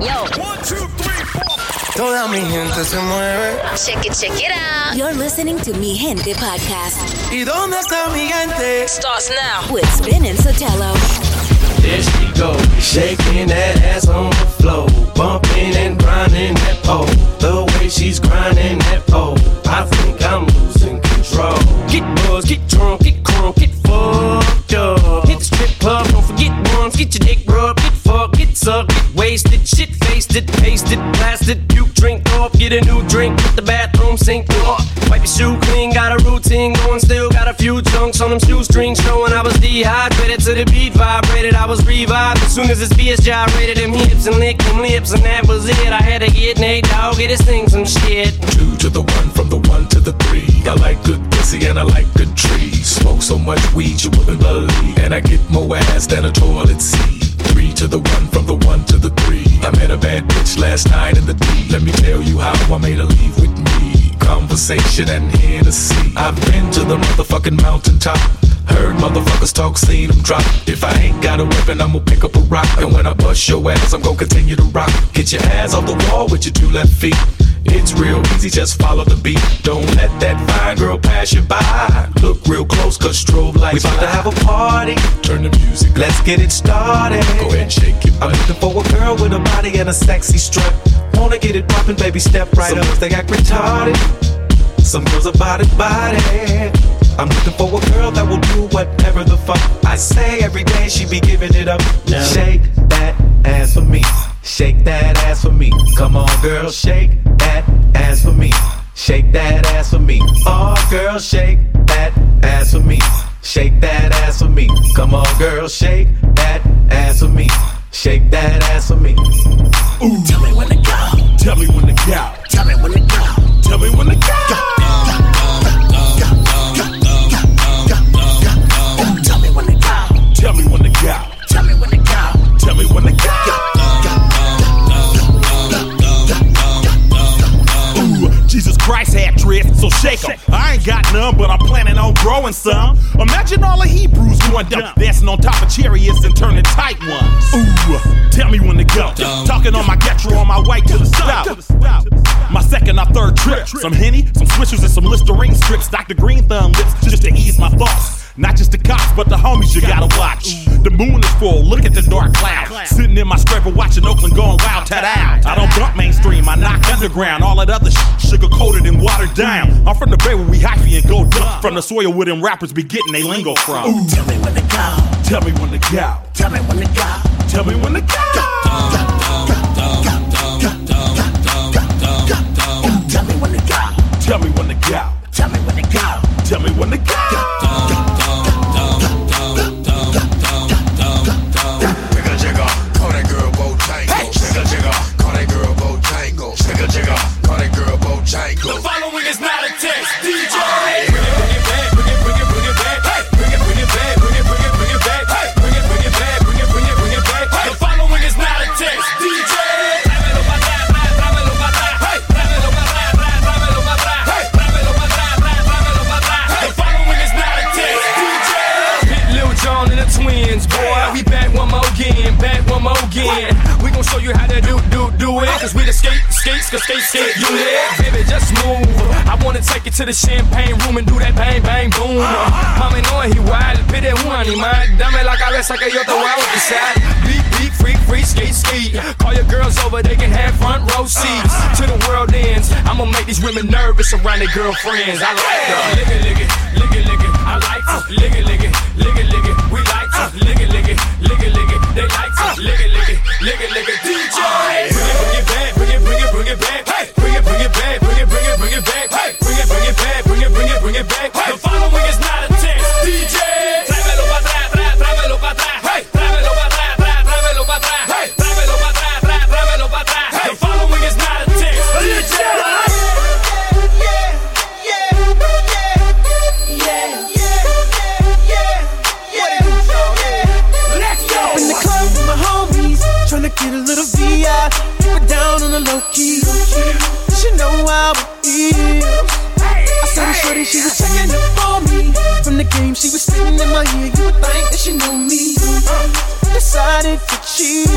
Yo. One, two, three, four. Toda mi gente se mueve. Check it, check it out. You're listening to Mi Gente podcast ¿Y dónde está mi gente? Starts now. with Spin and Sotelo. There she go, shaking that ass on the floor, bumping and grinding that pole. The way she's grinding that pole, I think I'm losing control. Get buzzed, get drunk, get crunk, get fucked up. Hit the strip club, don't forget once, get your dick rubbed, get fucked, get sucked, get wasted, shit faced it, pasted, blasted, puke, drink off, get a new drink, hit the bathroom sink off. Wipe your shoe clean, got a routine going, still got a few chunks on them shoestrings showing I was dehydrated to the beat vibrated. I was revived as soon as this BS gyrated them hips and licked them lips, and that was it. I had to get Nate Dogg, get his thing some shit. Two to the one, from the one to the three. I like good pussy and I like good trees. Smoke so much weed you wouldn't believe. And I get more ass than a toilet seat. Three to the one, from the one to the three. I met a bad bitch last night in the D. Let me tell you how I made her leave with me. Conversation and Hennessy. I've been to the motherfucking mountaintop. Heard motherfuckers talk, seen them drop. If I ain't got a weapon, I'ma pick up a rock. And when I bust your ass, I'm gonna continue to rock. Get your ass off the wall with your two left feet. It's real easy, just follow the beat. Don't let that fine girl pass you by. Look real close, cause strobe lights. We about to have a party, Turn the music up. let's get it started. Go ahead and shake it. I'm looking for a girl with a body and a sexy strut. Wanna get it poppin', baby, step right Some up. they act retarded. Some girls are body body. I'm looking for a girl that will do whatever the fuck I say every day. She be giving it up. Shake that ass for me. Shake that ass for me. Come on, girl, shake that ass for me. Shake that ass for me. Oh, girl, shake that ass for me. Shake that ass for me. Come on, girl, shake that ass for me. Shake that ass for me. Ooh. Tell me when to go. Tell me when to go. Tell me when to go. Tell me when to go. Patriots so shake shake 'em. I ain't got none, but I'm planning on growing some. Imagine all the Hebrews going dumb, dancing on top of chariots and turning tight ones. Ooh, tell me when to go. Talking on my getro on my way to the south. My second or third trip. Some Henny, some Swishers, and some Listerine strips. Dr. Green Thumb lips just to ease my thoughts. Not just the cops, but the homies you gotta watch. The moon is full, look at the dark cloud. Sitting in my scraper watching Oakland going wild, tat out. I don't bump mainstream, I knock underground. All that other shit, sugar coated and watered down. I'm from the bay where we hyphy and go dumb. From the soil where them rappers be getting they lingo from. Ooh. Tell me when to go. Tell me when to go. Tell me when to go. Tell me when to go. Gon' show you how to do, do, do it. Cause we the skate, skate, skate, skate, skate unit. Baby, just move. I wanna take it to the champagne room and do that bang, bang, boom. Mami, no es igual, pide un animal. Dame la cabeza que yo te voy a bautizar. Beat, beat, freak, freak, skate, skate. Call your girls over, they can have front row seats. To the world ends. I'ma make these women nervous around their girlfriends. I like that. Lick it, lick it, lick it, lick it. I like to lick it, lick it, lick it, lick it. We like to lick it, lick it, lick it, lick it. They like to lick it, lick it, lick it, lick it. DJ, bring it, bring it back, bring it, bring it, bring it back. Hey, in my ear. You would think that she know me. Uh, decided to cheat.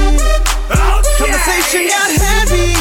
Oh, Conversation got heavy.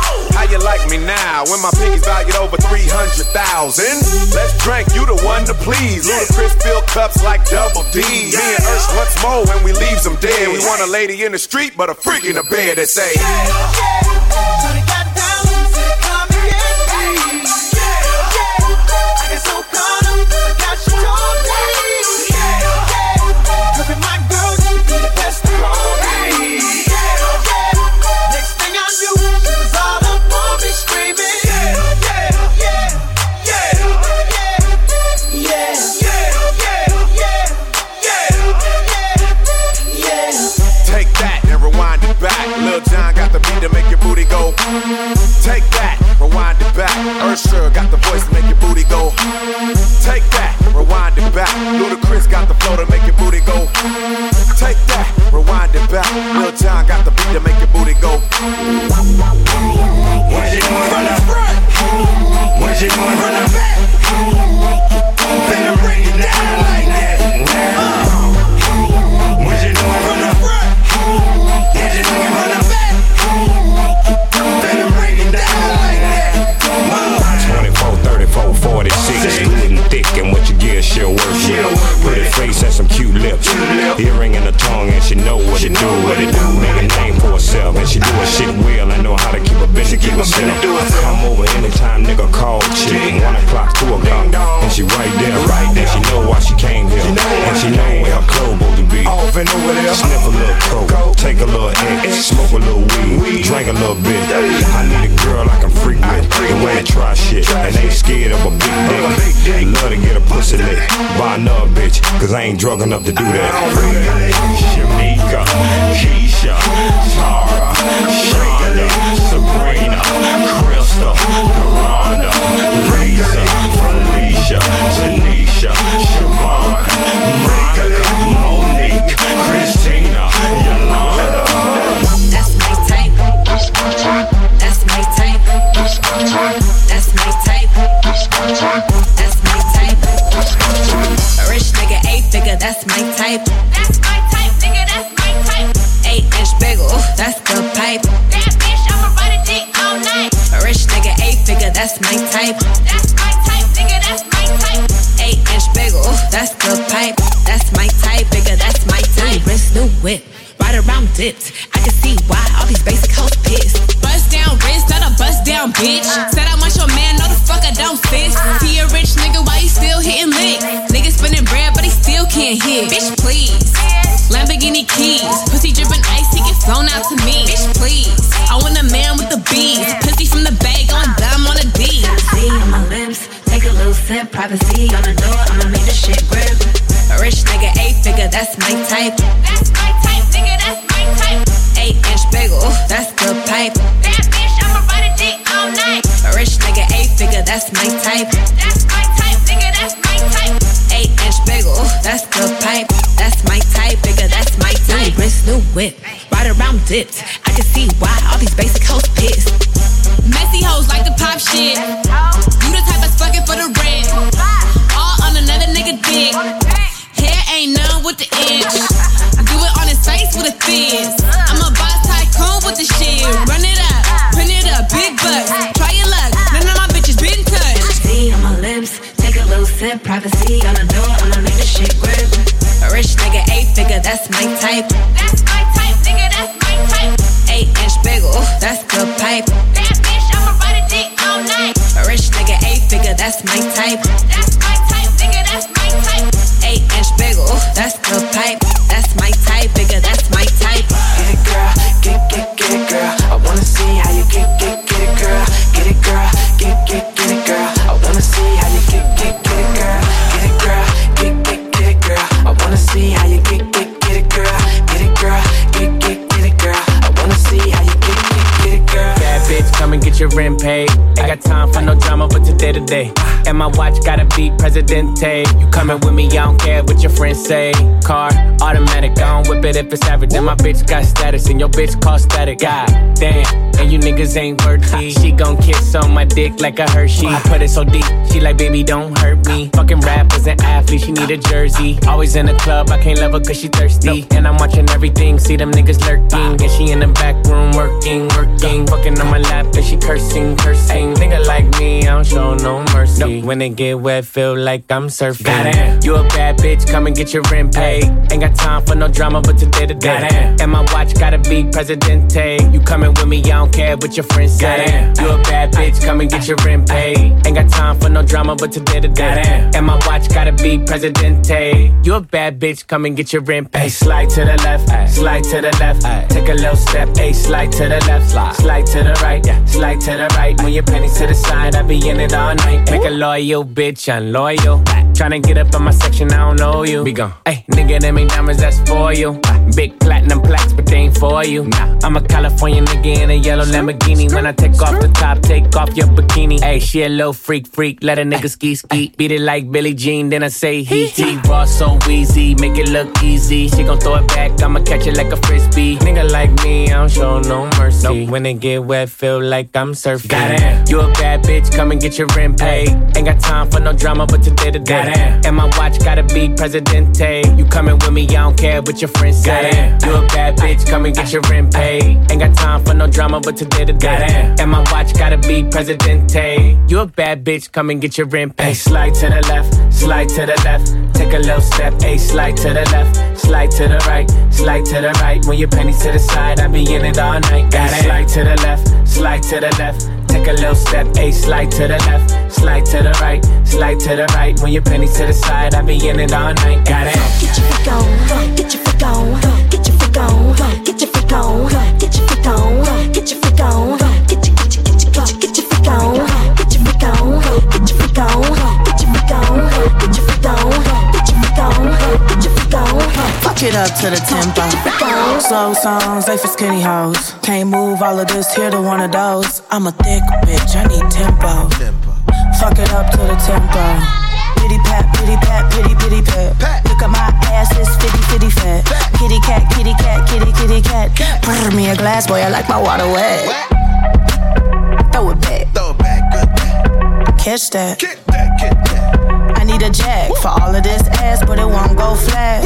How you like me now when my pinky's valued over 300,000? Let's drink, you the one to please. Ludacris fill cups like double D. Me and Ursh once more when we leaves them dead. We want a lady in the street, but a freak in the bed that say, Shawty got down go. Take that, rewind it back. Usher got the voice to make your booty go. Take that, rewind it back. Ludacris got the flow to make your booty go. Take that, rewind it back. Lil Jon got the beat to make your booty go. What you doing from the front? What you doing from the enough to do that. Pipe. That bitch, I'ma ride a dick all night. A rich nigga, eight figure, that's my type. That's my type, nigga, that's my type. Eight inch bagel, that's the pipe. That's my type, nigga, that's my type. New wrist, new whip, right around dipped. I can see why all these basic hoes pissed. Messy hoes like to pop shit. You the type that's fucking for the rent. All on another nigga dick. Hair ain't none with the inch. Do it on his face with a fizz. I'm a boss tycoon with the shit. Privacy on the door, I'ma make the shit grip. A rich nigga, eight figure, that's my type. That's my type, nigga, that's my type. Eight inch big, ooh, that's good pipe. Bad bitch, I'ma ride a dick all night. A rich nigga, eight figure, that's my type. That's my type, time for no drama, but today to day. And my watch gotta beat Presidente. You coming with me, I don't care what your friends say. Car, automatic, I don't whip it if it's average. And my bitch got status, and your bitch cost static. God damn, and you niggas ain't worthy. She gon' kiss on my dick like a Hershey. I put it so deep, she like, baby, don't hurt me. Fucking rappers and athletes, she need a jersey. Always in the club, I can't love her cause she thirsty. And I'm watching everything, see them niggas lurking. And she in the back room working, working. Fucking on my lap, and she cursing, cursing. Nigga like me, I don't show no mercy. When it get wet, feel like I'm surfing. Goddamn, you a bad bitch, come and get your rent paid. Ain't got time for no drama, but today to day. And my watch gotta be Presidente. You coming with me, I don't care what your friends say. You a bad bitch, come and get your rent paid. Ain't got time for no drama, but today to day. And my watch gotta be Presidente. You a bad bitch, come and get your rent paid. Slide to the left, slide to the left. Take a little step, hey, slide to the left, slide to the right, slide to the right. When your pennies to the side, I be in it all night. Make a loyal bitch, unloyal. Tryna get up on my section, I don't know you. Be gone. Hey, nigga, them ain't diamonds, that's for you. Big platinum plaques, but they ain't for you. Nah, I'm a California nigga in a yellow Lamborghini. When I take off the top, take off your bikini. Hey, she a little freak, freak. Let a nigga ski, ski. Beat it like Billie Jean, then I say he, he. Raw so easy, make it look easy. She gon' throw it back, I'ma catch it like a frisbee. Nigga like me, I don't show no mercy. When it get wet, feel like I'm surfing. Goddamn, you a bad bitch, come and get your rent paid. Ain't got time for no drama, but today to day. And my watch gotta be Presidente. You coming with me, I don't care what your friends say. You a bad bitch, come and get your rent paid. Ain't got time for no drama, but today to day. And my watch gotta be Presidente. You a bad bitch, come and get your rent paid. Slide to the left, slide to the left. Take a little step, a slide to the left, slide to the right, slide to the right. When your pennies to the side, I be in it all night. Got it. Slide to the left, slide to the left. Take a little step, a slide to the left, slide to the right, slide to the right. When your penny to the side, I be in it all night. Got it. Get your freak on, get your freak on, get your freak on, get your freak on, get your freak on, get your freak on, get your get your get your get your get your freak on, get your freak on, get your freak on, get your freak on, get your freak on, It up to the tempo. Slow songs, they for skinny hoes. Can't move all of this here to one of those. I'm a thick bitch, I need tempo. Fuck it up to the tempo. Pity pat, pity pat, pity pity pat. Look at my ass, it's fitty fitty fat. Kitty cat, kitty cat, kitty kitty cat. Pour me a glass, boy, I like my water wet. Throw it back. Throw it back, good Catch that. Get that, get that. I need a jack for all of this ass, but it won't go flat.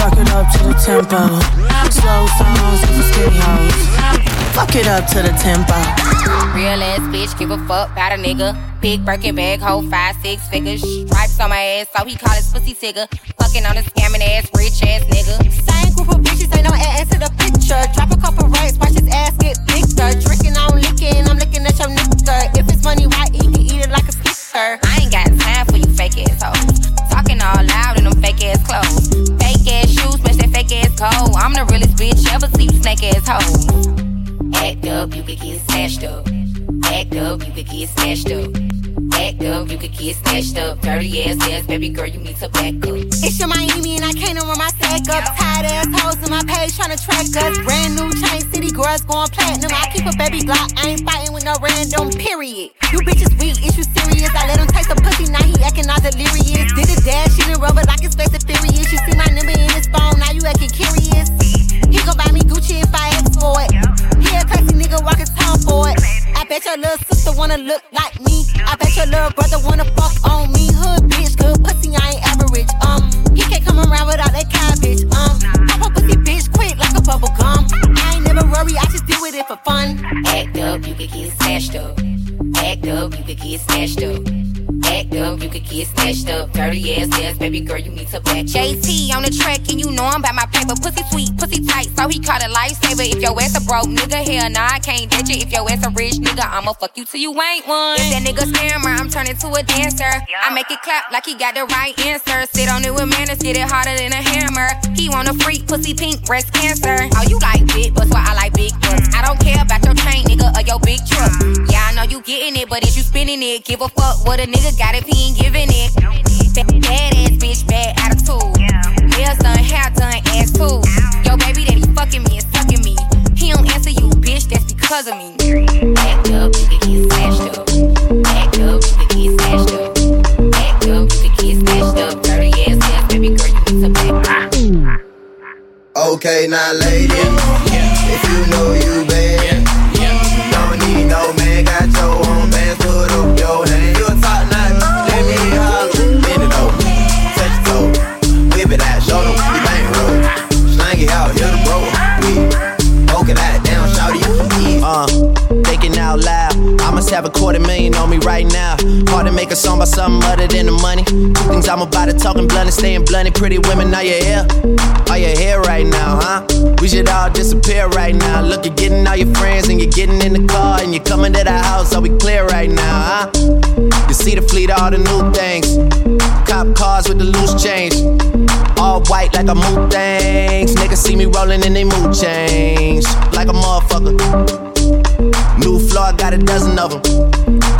Fuck it up to the tempo. Slow songs for skinny hoes. Fuck it up to the tempo. Real ass bitch, give a fuck about a nigga. Big Birkin bag, hold five, six figures. Stripes on my ass, so he call his pussy tigger. Fucking on a scamming ass, rich ass nigga. Same group of bitches, ain't no ass to the picture. Drop a couple rights, watch his ass get thicker. Drinking, I'm licking, I'm looking at your nigga. If it's money, why eat? Can eat it like a sticker. I ain't got time for you fake ass cold. I'm the realest bitch ever see snake ass hoes. Act up, you could get snatched up. Act up, you could get snatched up. Act up, you could get snatched up. Dirty ass ass, baby girl, you need to back up. It's your Miami and I can't run my stack up. Tired ass hoes in my page trying to track us. Brand new chain city girls going platinum. I keep a baby Glock, I ain't fighting with no random period. You bitches weak, is you serious? I let him taste the pussy, now he acting all delirious. Did a dash, she didn't rubber like his face is furious. You see my number in his phone, now you acting curious. He gon' buy me Gucci if I ask for it. He a crazy nigga walking town for it. I bet your little sister wanna look like me. I bet your little brother wanna fuck on me. Hood bitch, good pussy, I ain't average. Um, he can't come around without that cabbage. Um, pop a pussy bitch quick like a bubble gum. I ain't never worry, I just with it for fun. Act up, you could get snatched up. Act up, you could get snatched up. Act up, you could get snatched up. Dirty ass ass, baby girl, you need to back. JT on the track, and you know I'm about my paper. Pussy sweet, pussy tight, so he called it lifesaver. If your ass a broke nigga, hell nah, I can't ditch it. If your ass a rich nigga, I'ma fuck you till you ain't one. If that nigga scammer, I'm turning to a dancer. I make it clap like he got the right answer. Sit on it with manners, get it harder than a hammer. He want a freak, pussy pink, breast cancer. Oh, you like big butts, why I like big butts. Mm. I don't care about your chain, nigga, or your big truck. Mm. Yeah, I know you getting it, but is you spinning it? Give a fuck what a nigga got if he ain't giving it. Bad ass bitch, bad attitude. Nails done, hair done, ass too. Yo, baby that he fucking me and sucking me. He don't answer you, bitch, that's because of me. Act up, you can get smashed up. Act up, you can get smashed up. Act up, you can get smashed up. Dirty ass ass, baby girl, you need to back up. Okay, now lady, if you know you bad, I'm about to talking blunt and staying blunt. And pretty women, are you here? Are you here right now, huh? We should all disappear right now. Look, you're getting all your friends and you're getting in the car and you're coming to the house. Are we clear right now, huh? You see the fleet, all the new things. Cop cars with the loose change. All white like a mood things. Niggas see me rolling and they mood change. Like a motherfucker. New floor, I got a dozen of them.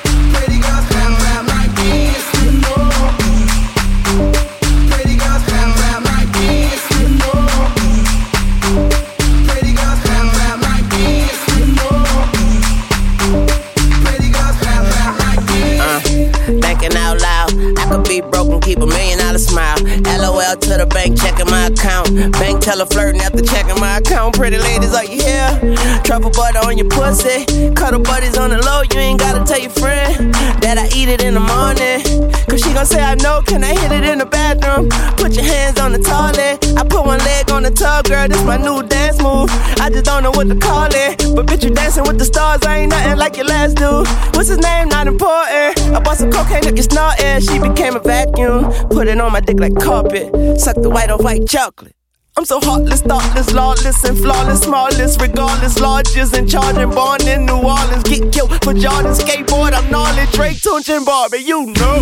To the bank, checking my account. Bank teller flirting after checking my account. Pretty ladies, are you here? Truffle butter on your pussy. Cuddle buddies on the low, you ain't gotta tell your friend that I eat it in the morning. Cause she gon' say, I know, can I hit it in the bathroom? Put your hands on the toilet. I put one leg on the tub, girl, this my new dance move. I just don't know what to call it. But bitch, you dancing with the stars, I ain't nothing like your last dude. What's his name? Not important. I bought some cocaine up your snorting. She became a vacuum. Put it on my dick like carpet. Suck the white off white chocolate. I'm so heartless, thoughtless, lawless, and flawless, smallest, regardless, largest, and charging, born in New Orleans. Get killed for Jordan, skateboard, I'm gnarly, Drake, Tunechi, and Barbie, you know.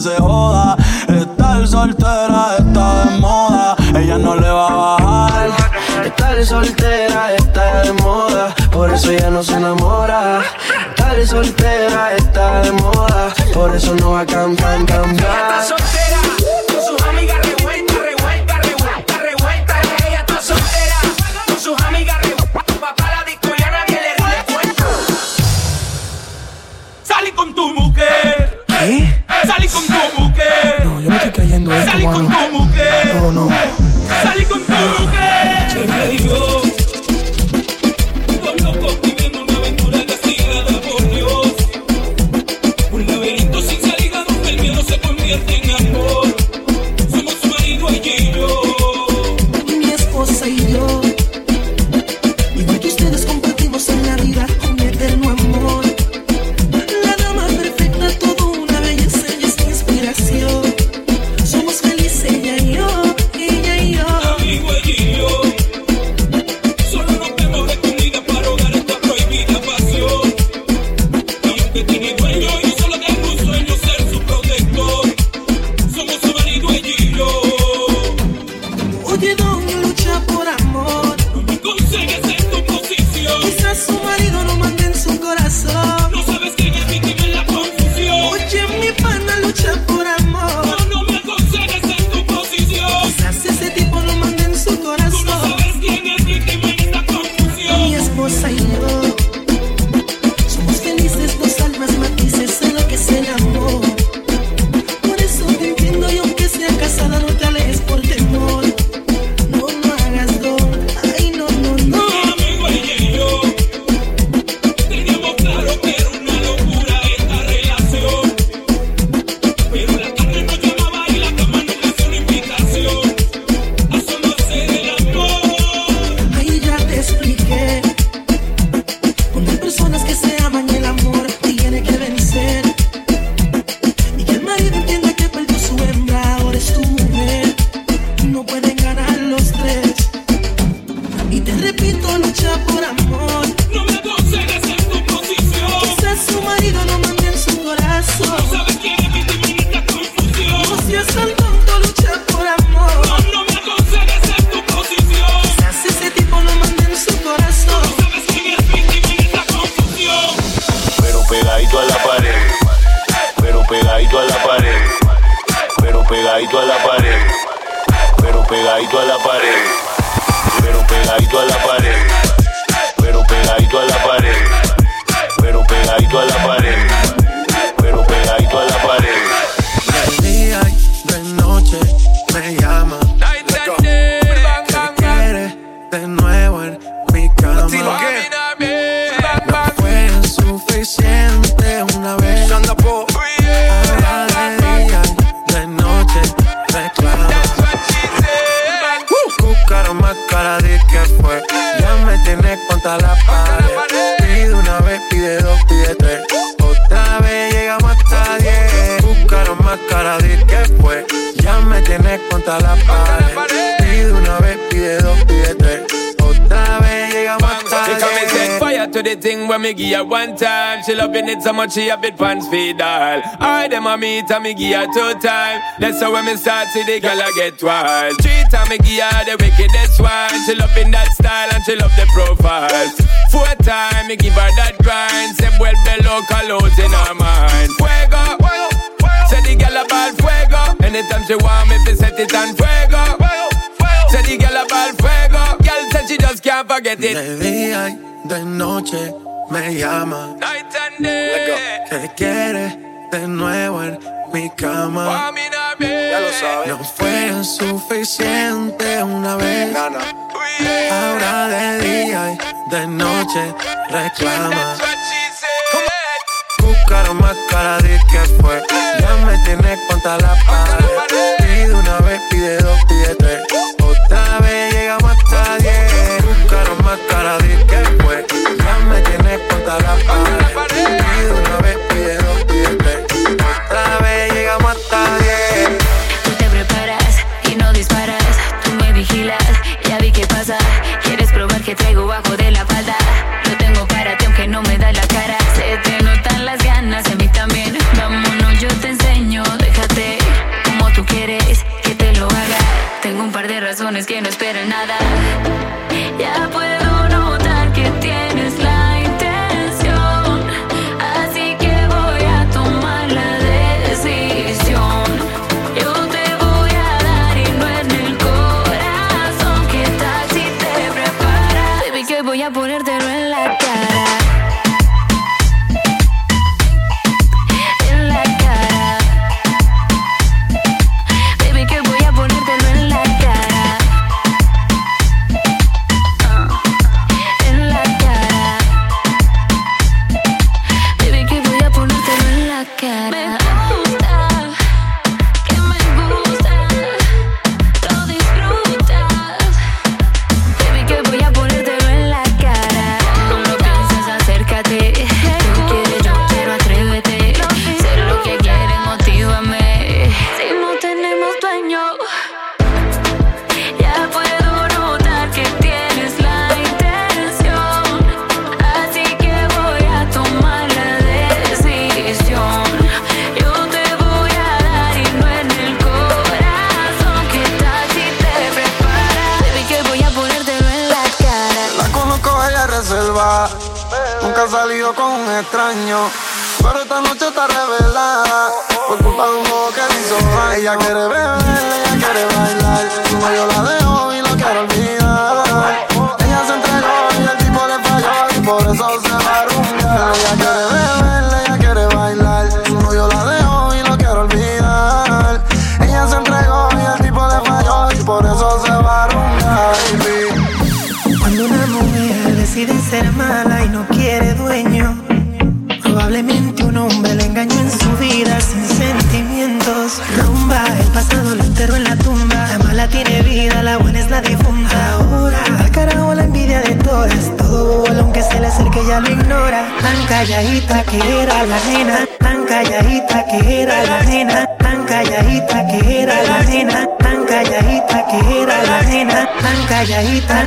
Se joda. Estar soltera está de moda. Ella no le va a bajar. Estar soltera está de moda, por eso ella no se enamora. Estar soltera está de moda, por eso no va a cambiar, cambiar. Con mano. tu mujer. Confusión. Que fue. Ya me tienes contra la pared. Pide una vez, pide dos, pide tres. Otra vez llegamos hasta She come and set fire to the thing when me give her one time. She loving it so much she a bit pants feed all. I them a meet and me give her two time. That's how when me start see the girl I get wild. Three time me give her the wickedest one. She loving that style and she love the profile. Four time me give her that grind. Say vuelve loca lows in her mind. Fuego. The girl about fuego. Anytime she want me, fi set it on fuego. Say the girl about fuego. Girl said she just can't forget it. De día y de noche me llama. Night and day. Que quiere de nuevo en mi cama. Ya lo sabes. No fue suficiente una vez. Ahora de día y de noche reclama. Cúcaro más cara de que fue. Ya me tienes contra la pared. Pide una vez, pide dos, pide tres. Otra vez llegamos hasta diez. Cúcaro más cara de que fue. Ya me tienes contra la pared. Pide una vez, pide dos, pide tres. Otra vez llegamos hasta diez. Tú te preparas y no disparas. Tú me vigilas, ya vi qué pasa. Quieres probar que traigo bajo un par de razones que no espero nada. Ya puedo notar que tienes la intención. Así que voy a tomar la decisión. Yo calladita que era la nena, tan calladita que era la nena, tan calladita.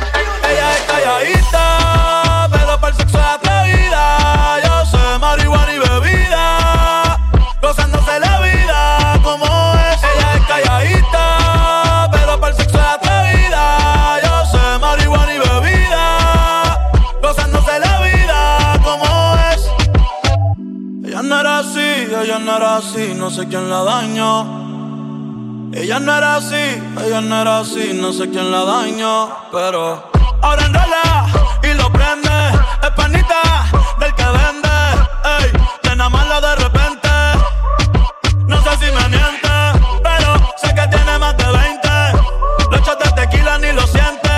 Ella es calladita, pero para el sexo es atrevida. Yo sé marihuana y bebida, gozándose la vida como es. Ella es calladita, pero para el sexo es atrevida. Yo sé marihuana y bebida, gozándose la vida como es. Ella no era así, ella no era así, no sé quién la dañó. Ella no era así, ella no era así, no sé quién la dañó, pero ahora enrola y lo prende, es panita del que vende, ey, te mala de repente, no sé si me miente, pero sé que tiene más de 20, los shots de tequila ni lo siente,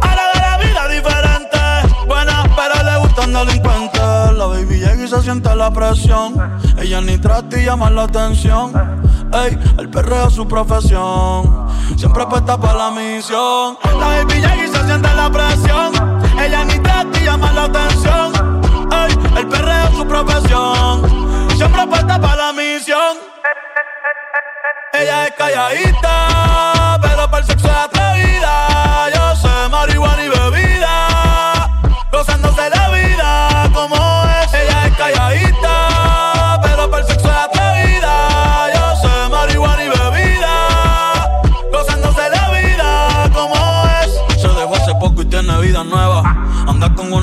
ahora de la vida diferente, buena pero le gustan delincuentes, la baby llega y se siente la presión, ella ni trata y llama la atención. Ey, el perreo es su profesión. Siempre puesta para la misión. La baby llega y se siente la presión. Ella ni y llama la atención. Ey, el perreo es su profesión. Siempre puesta para la misión. Ella es calladita,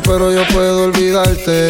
Pero yo puedo olvidarte.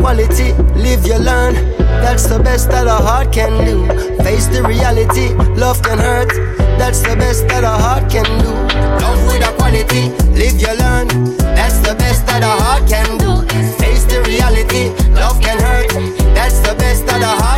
Quality, live you learn. That's the best that a heart can do. Face the reality, love can hurt. That's the best that a heart can do. Love with a quality, live you learn. That's the best that a heart can do. Face the reality, love can hurt. That's the best that a heart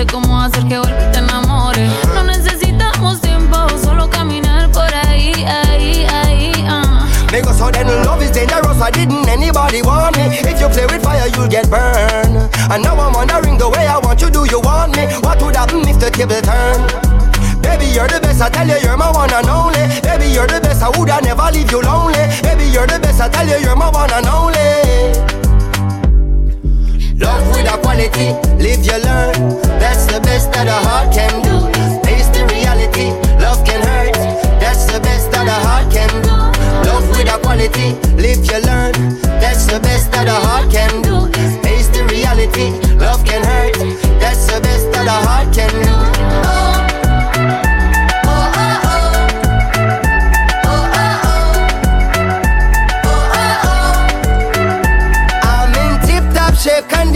sé cómo hacer que vuelva y te enamores. No necesitamos tiempo, solo caminar por ahí, ahí, ahí. ah. Nigga, so then love is dangerous. I didn't anybody want me. If you play with fire, you'll get burned. And now I'm wondering the way I want you. Do you want me? What would happen if the table turn? Baby, you're the best. I tell you, you're my one and only. Baby, you're the best. I would I never leave you lonely. Baby, you're the best. I tell you, you're my one and only. Love with a quality, live you learn. That's the best that a heart can do. Face the reality, love can hurt. That's the best that a heart can do. Love with a quality, live you learn. That's the best that a heart can do. Face the reality, love can hurt. That's the best that a heart can do.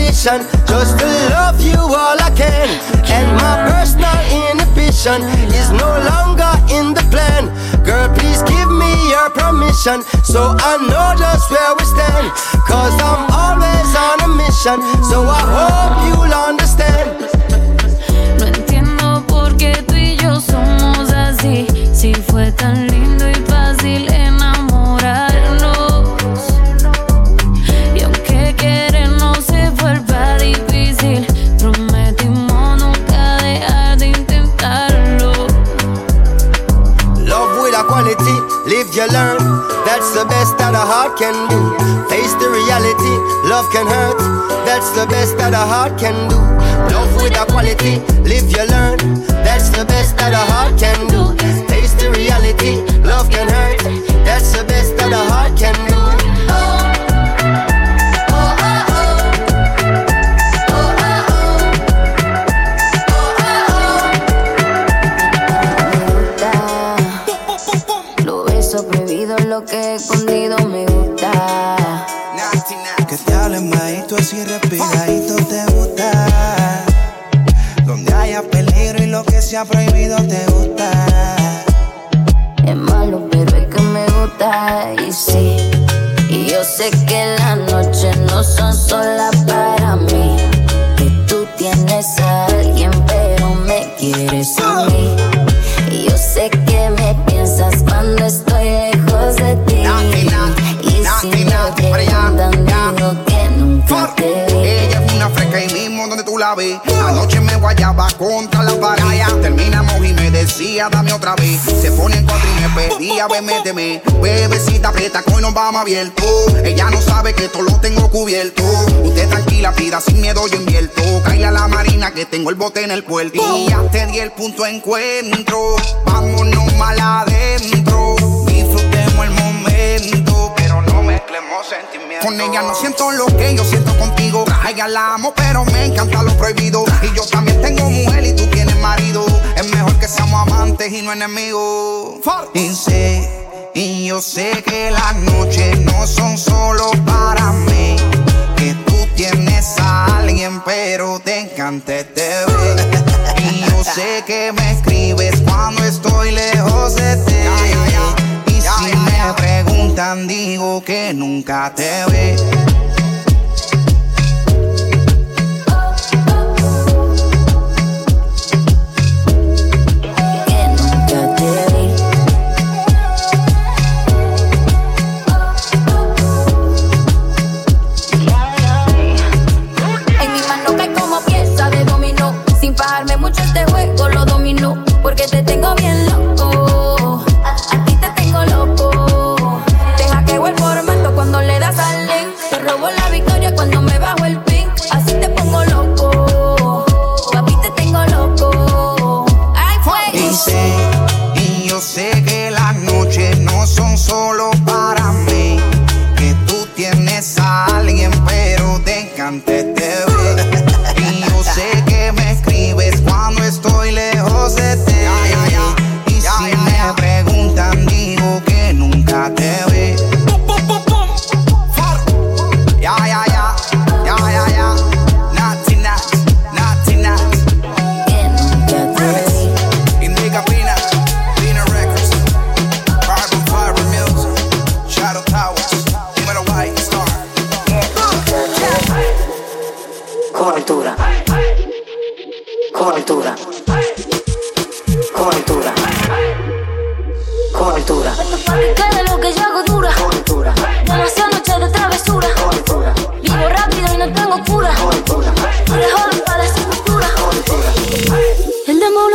Condition Just to love you all I can And my personal inhibition Is no longer in the plan. Girl, please give me your permission So I know just where we stand. Cause I'm always on a mission So I hope can do. Love with a quality, live your learn. Que tengo el bote en el puerto. Y ya te di el punto de encuentro. Vámonos mal adentro. Disfrutemos el momento, pero no mezclemos sentimientos. Con ella no siento lo que yo siento contigo. A ella la amo, pero me encanta lo prohibido. Y yo también tengo mujer y tú tienes marido. Es mejor que seamos amantes y no enemigos. Y sé, y yo sé que las noches no son solo para mí. Que tú tienes a alguien, pero te encanta este bebé. Y yo sé que me escribes cuando estoy lejos de ti. Y si me preguntan, digo que nunca te ve. Este juego lo dominó. Cobertura. Cobertura. Cobertura. Cobertura. Queda lo que yo hago dura. Cobertura. Demasiadas noches de travesura. Cobertura. Vivo rápido y no tengo cura. Cobertura. Para joven, para la sepultura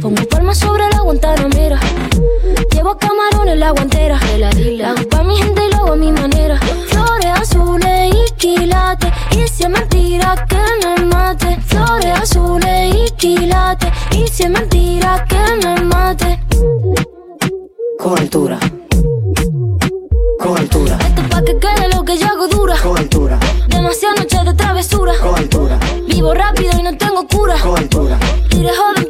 Pongo palmas sobre la Guantanamera. Llevo camarones la guantera. La hago pa' mi gente y lo hago a mi manera. Flores azules y quilates. Y si es mentira que me mate. Flores azules y quilates. Y si es mentira que me mate. Con altura. Con altura. Esto es pa' que quede lo que yo hago dura. Con altura. Demasiadas noches de travesura. Con altura. Vivo rápido y no tengo cura. Con altura. Iré joven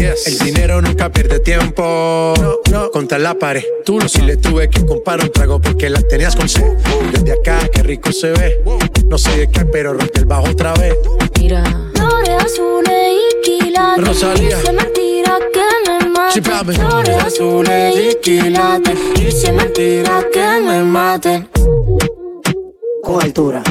El dinero nunca pierde tiempo. No. Contra la pared. Tú no si le tuve que comprar un trago porque la tenías con sed. Desde acá, qué rico se ve. No sé de qué, pero rompe el bajo otra vez. Mira. Flores azules y quilates. Rosalía. Dice mentira que me mate. Flores azules y quilates. Dice mentira que me mate. Con altura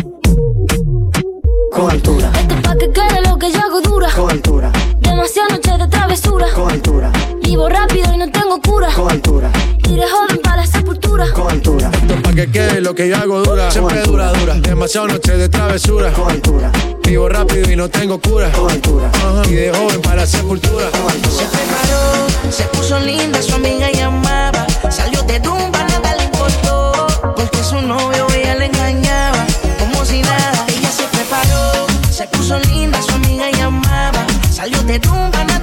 con altura. Esto pa' que quede lo que yo hago dura. Con altura. Demasiadas noches de travesura. Con altura. Vivo rápido y no tengo cura. Con altura. Iré joven para la sepultura. Con altura. Esto pa' que quede lo que yo hago dura. Siempre dura, dura. Demasiadas noches de travesura. Con altura. Vivo rápido y no tengo cura. Con altura. Y de joven para la sepultura. Con altura. Se preparó, se puso linda, su amiga llamaba. Salió de tumba salió de rumba,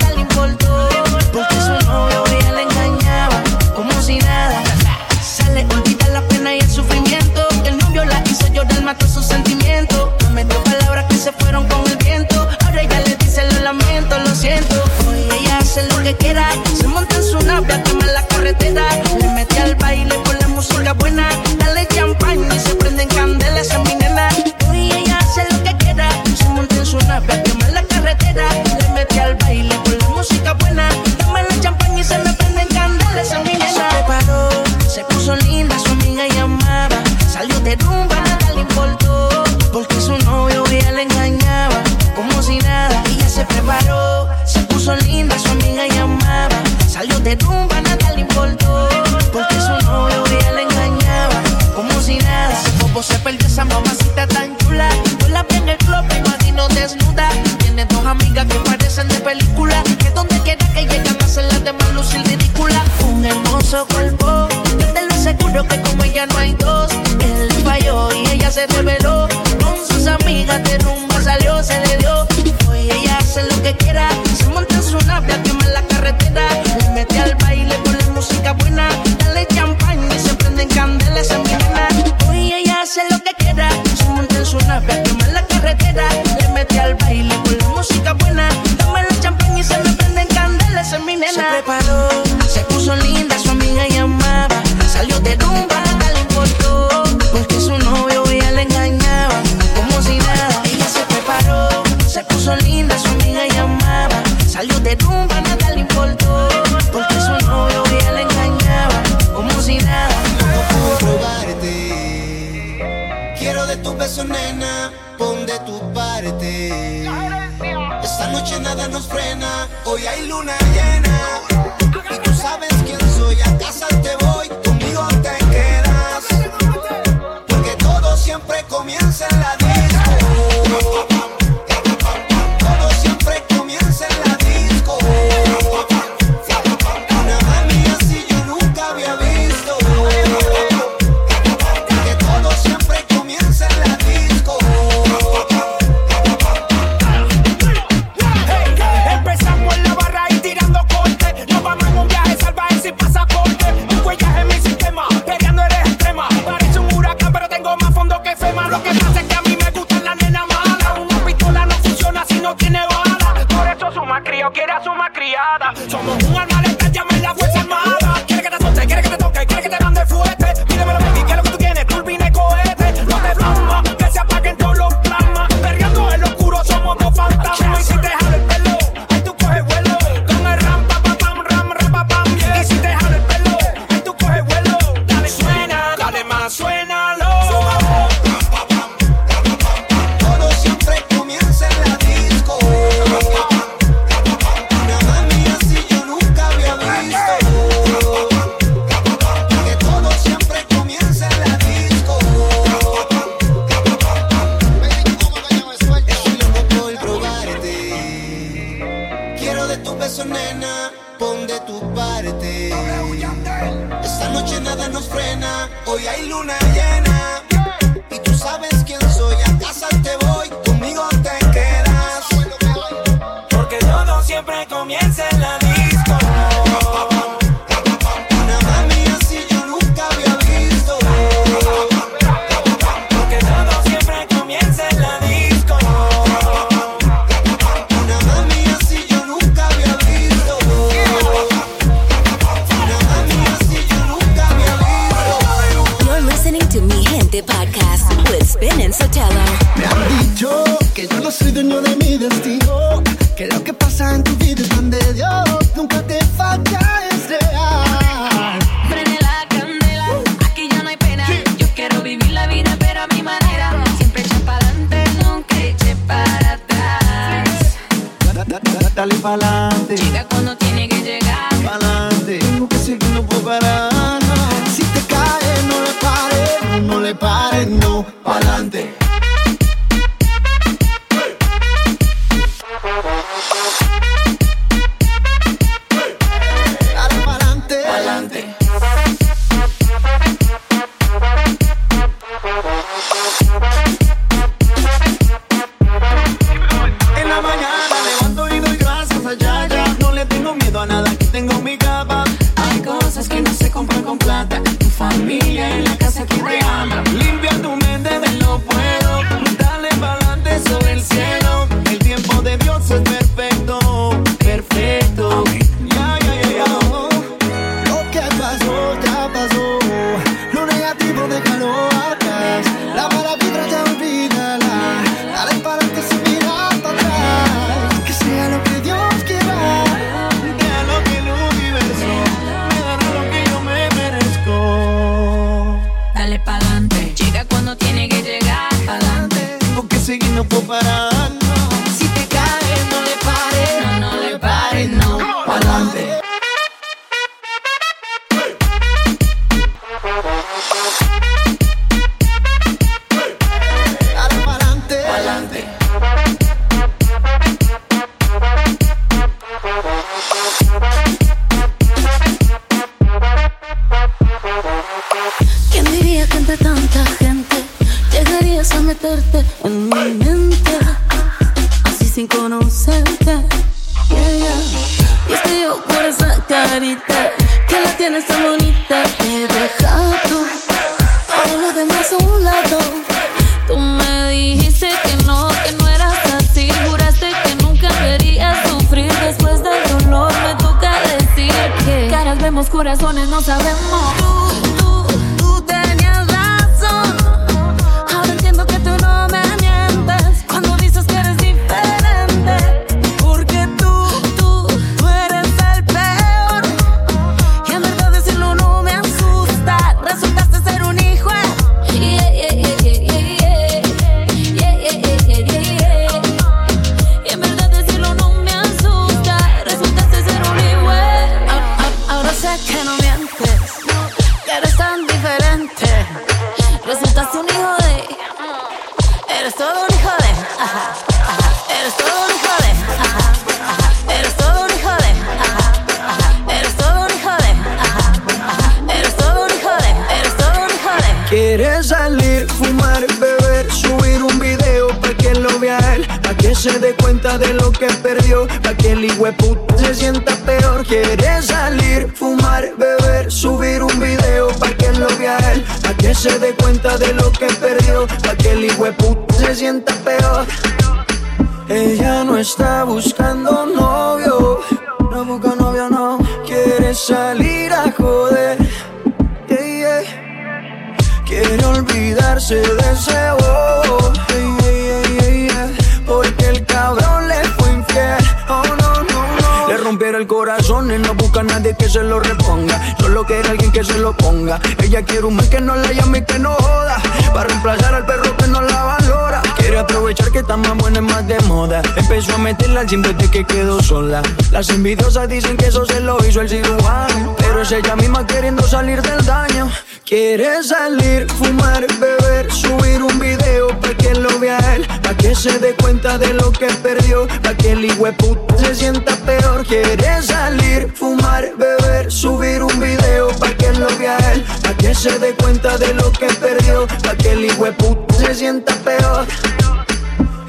Las envidiosas dicen que eso se lo hizo el cirujano. Pero es ella misma queriendo salir del daño. Quiere salir, fumar, beber, subir un video pa' que lo vea él. Pa' que se dé cuenta de lo que perdió. Pa' que el puto se sienta peor. Quiere salir, fumar, beber, subir un video pa' que lo vea él. Pa' que se dé cuenta de lo que perdió. Pa' que el puto se sienta peor.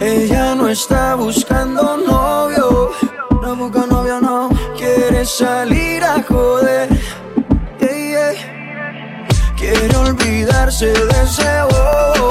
Ella no está buscando novio. No busca salir a joder. Yeah, yeah. Quiere olvidarse de ese oh, oh, oh.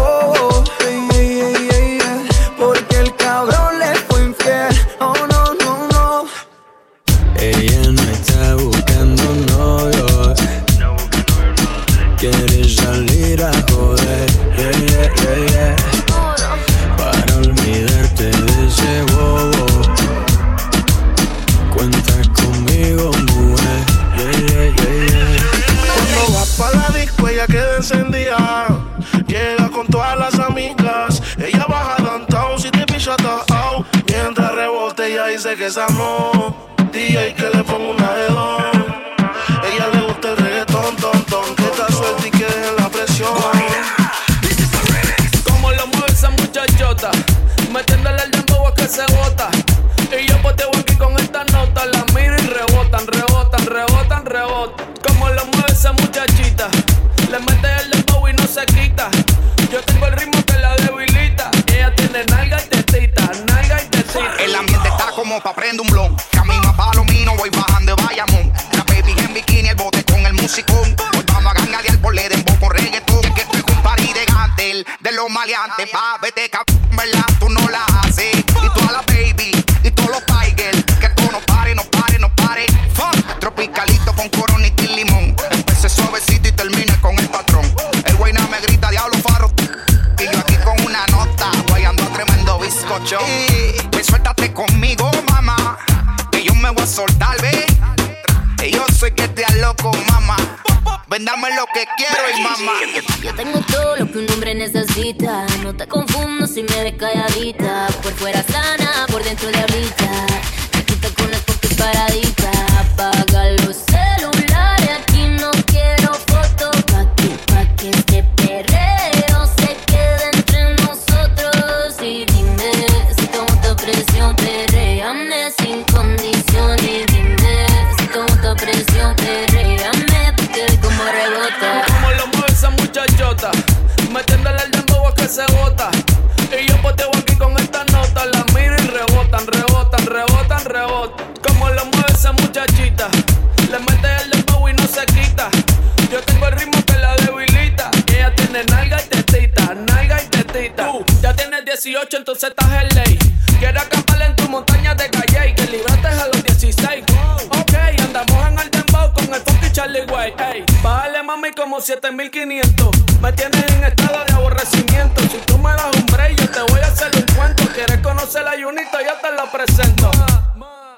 Encendida. Llega con todas las amigas. Ella baja downtown si te picha out. Mientras rebote, ella dice que esa no. DJ que le pongo una y ya tienes 18, entonces estás en ley. Quiero acampar en tu montaña de calle que libraste a los 16. Ok, andamos en el dembow con el funky Charlie Way. Ey, mami como 7500. Me tienes en estado de aborrecimiento. Si tú me das un break, yo te voy a hacer un cuento. ¿Quieres conocer la Junita? Ya te la presento.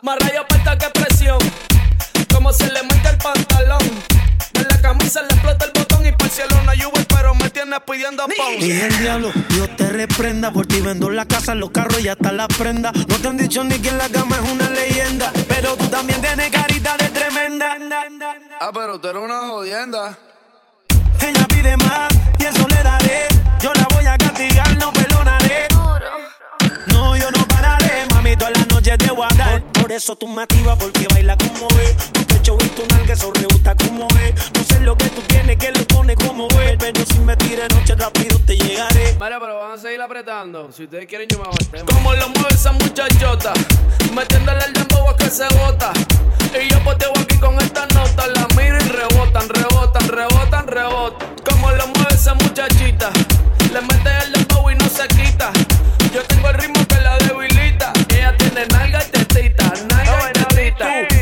Más rayo aparta que presión. Como se le monta el pantalón. En la camisa le explota el botón y por cielo no hay Uber, pero me tienes pidiendo pon. Y el diablo, Dios te reprenda. Por ti vendo la casa, los carros y hasta la prenda. No te han dicho ni que en la cama es una leyenda. Pero tú también tienes carita de tremenda. Ah, pero tú eres una jodienda. Ella pide más y eso le daré. Yo la voy a castigar, no perdonaré. No, yo no pararé, mami, todas las noches te voy a dar. Por, eso tú me activas, porque baila como es. Tu pecho y tu nalga, eso me gusta como es. No sé lo que tú tienes, que lo pone como es. Pero si me tires noche rápido te llegaré. Vale, pero van a seguir apretando. Si ustedes quieren, yo me hago el tema. Como lo mueve esa muchachota, metiéndole el dembow a que se bota. Y yo poteo aquí con esta nota, la miro y rebotan, rebotan, rebotan, rebotan. Como lo mueve esa muchachita, le mete el dembow y no se quita. Yo tengo el ritmo que la debilita. Ella tiene nalga y tetita, Night, night, night,